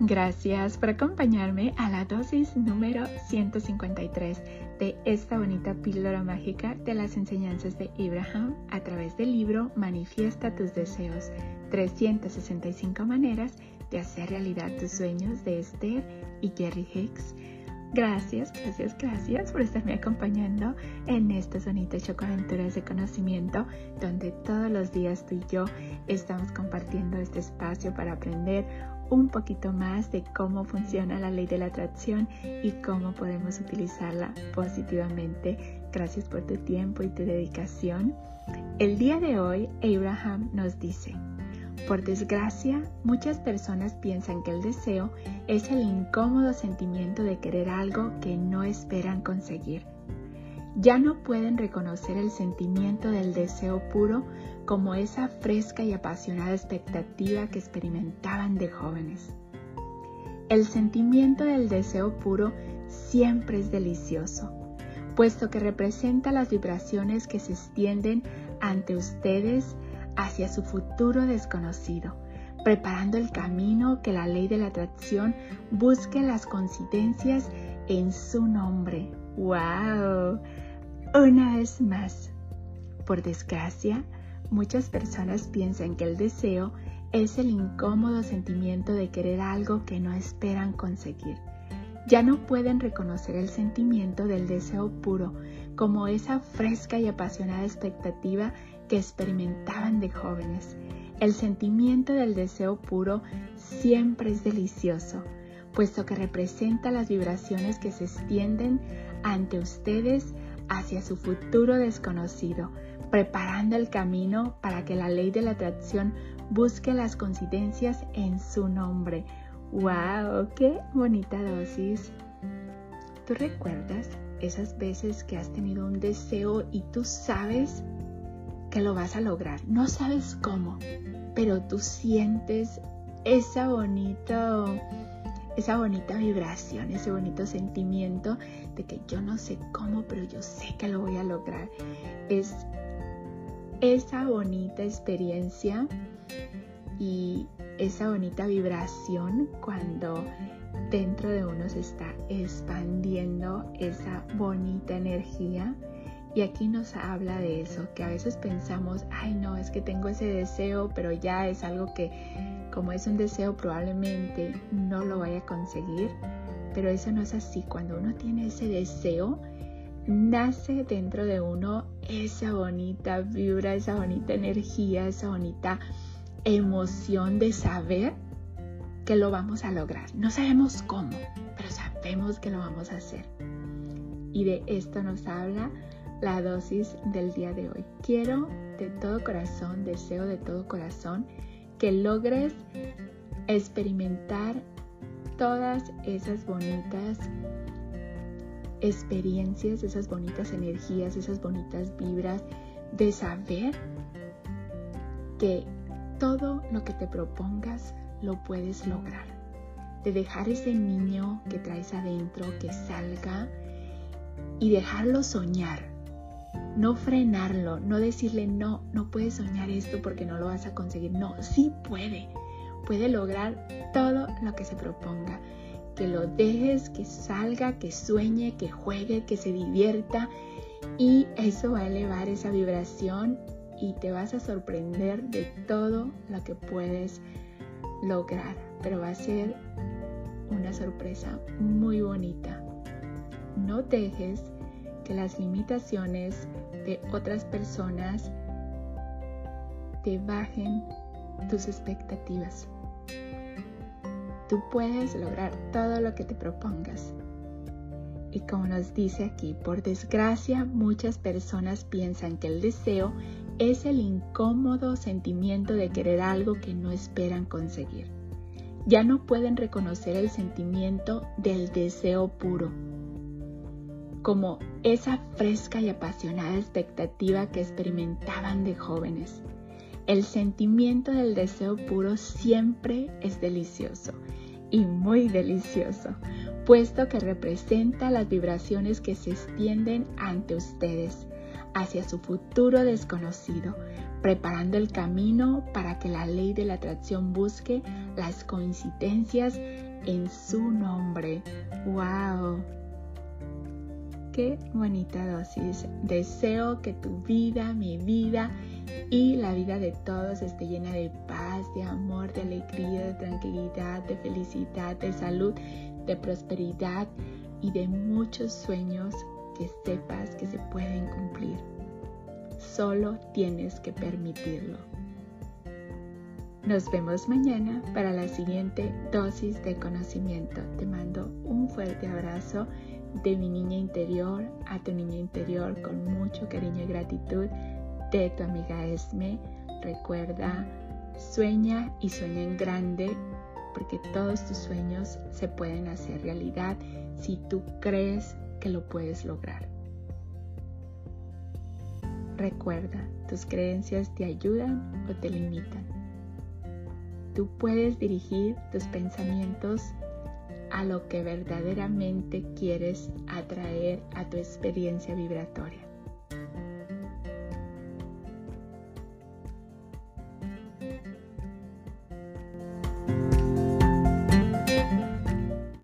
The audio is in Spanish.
Gracias por acompañarme a la dosis número 153 de esta bonita píldora mágica de las enseñanzas de Abraham a través del libro Manifiesta tus deseos, 365 maneras de hacer realidad tus sueños de Esther y Jerry Hicks. Gracias, gracias, gracias por estarme acompañando en estas bonitas chocoaventuras de conocimiento donde todos los días tú y yo estamos compartiendo este espacio para aprender un poquito más de cómo funciona la ley de la atracción y cómo podemos utilizarla positivamente. Gracias por tu tiempo y tu dedicación. El día de hoy, Abraham nos dice, por desgracia, muchas personas piensan que el deseo es el incómodo sentimiento de querer algo que no esperan conseguir. Ya no pueden reconocer el sentimiento del deseo puro como esa fresca y apasionada expectativa que experimentaban de jóvenes. El sentimiento del deseo puro siempre es delicioso, puesto que representa las vibraciones que se extienden ante ustedes hacia su futuro desconocido, preparando el camino que la ley de la atracción busque las coincidencias en su nombre. ¡Wow! Una vez más, por desgracia, muchas personas piensan que el deseo es el incómodo sentimiento de querer algo que no esperan conseguir. Ya no pueden reconocer el sentimiento del deseo puro como esa fresca y apasionada expectativa que experimentaban de jóvenes. El sentimiento del deseo puro siempre es delicioso, puesto que representa las vibraciones que se extienden ante ustedes hacia su futuro desconocido, preparando el camino para que la ley de la atracción busque las coincidencias en su nombre. ¡Wow! ¡Qué bonita dosis! ¿Tú recuerdas esas veces que has tenido un deseo y tú sabes que lo vas a lograr. No sabes cómo, pero tú sientes esa bonita, esa bonita vibración, ese bonito sentimiento de que yo no sé cómo, pero yo sé que lo voy a lograr. Es esa bonita experiencia y esa bonita vibración cuando dentro de uno se está expandiendo esa bonita energía y aquí nos habla de eso, que a veces pensamos, ay no, es que tengo ese deseo, pero ya es algo que como es un deseo probablemente no lo vaya a conseguir. Pero eso no es así. Cuando uno tiene ese deseo, nace dentro de uno esa bonita vibra, esa bonita energía, esa bonita emoción de saber que lo vamos a lograr. No sabemos cómo, pero sabemos que lo vamos a hacer. Y de esto nos habla la dosis del día de hoy. Quiero de todo corazón, deseo de todo corazón que logres experimentar todas esas bonitas experiencias, esas bonitas energías, esas bonitas vibras de saber que todo lo que te propongas lo puedes lograr. De dejar ese niño que traes adentro que salga y dejarlo soñar no frenarlo, no decirle no, no puedes soñar esto porque no lo vas a conseguir. No, sí puede. Puede lograr todo lo que se proponga. Que lo dejes, que salga, que sueñe, que juegue, que se divierta. Y eso va a elevar esa vibración y te vas a sorprender de todo lo que puedes lograr. Pero va a ser una sorpresa muy bonita. No dejes que las limitaciones de otras personas te bajen tus expectativas. Tú puedes lograr todo lo que te propongas. Y como nos dice aquí, por desgracia muchas personas piensan que el deseo es el incómodo sentimiento de querer algo que no esperan conseguir. Ya no pueden reconocer el sentimiento del deseo puro como esa fresca y apasionada expectativa que experimentaban de jóvenes. El sentimiento del deseo puro siempre es delicioso y muy delicioso, puesto que representa las vibraciones que se extienden ante ustedes hacia su futuro desconocido, preparando el camino para que la ley de la atracción busque las coincidencias en su nombre. ¡Wow! Qué bonita dosis. Deseo que tu vida, mi vida y la vida de todos esté llena de paz, de amor, de alegría, de tranquilidad, de felicidad, de salud, de prosperidad y de muchos sueños que sepas que se pueden cumplir. Solo tienes que permitirlo. Nos vemos mañana para la siguiente dosis de conocimiento. Te mando un fuerte abrazo de mi niña interior a tu niña interior con mucho cariño y gratitud de tu amiga Esme. Recuerda, sueña y sueña en grande porque todos tus sueños se pueden hacer realidad si tú crees que lo puedes lograr. Recuerda, tus creencias te ayudan o te limitan. Tú puedes dirigir tus pensamientos a lo que verdaderamente quieres atraer a tu experiencia vibratoria.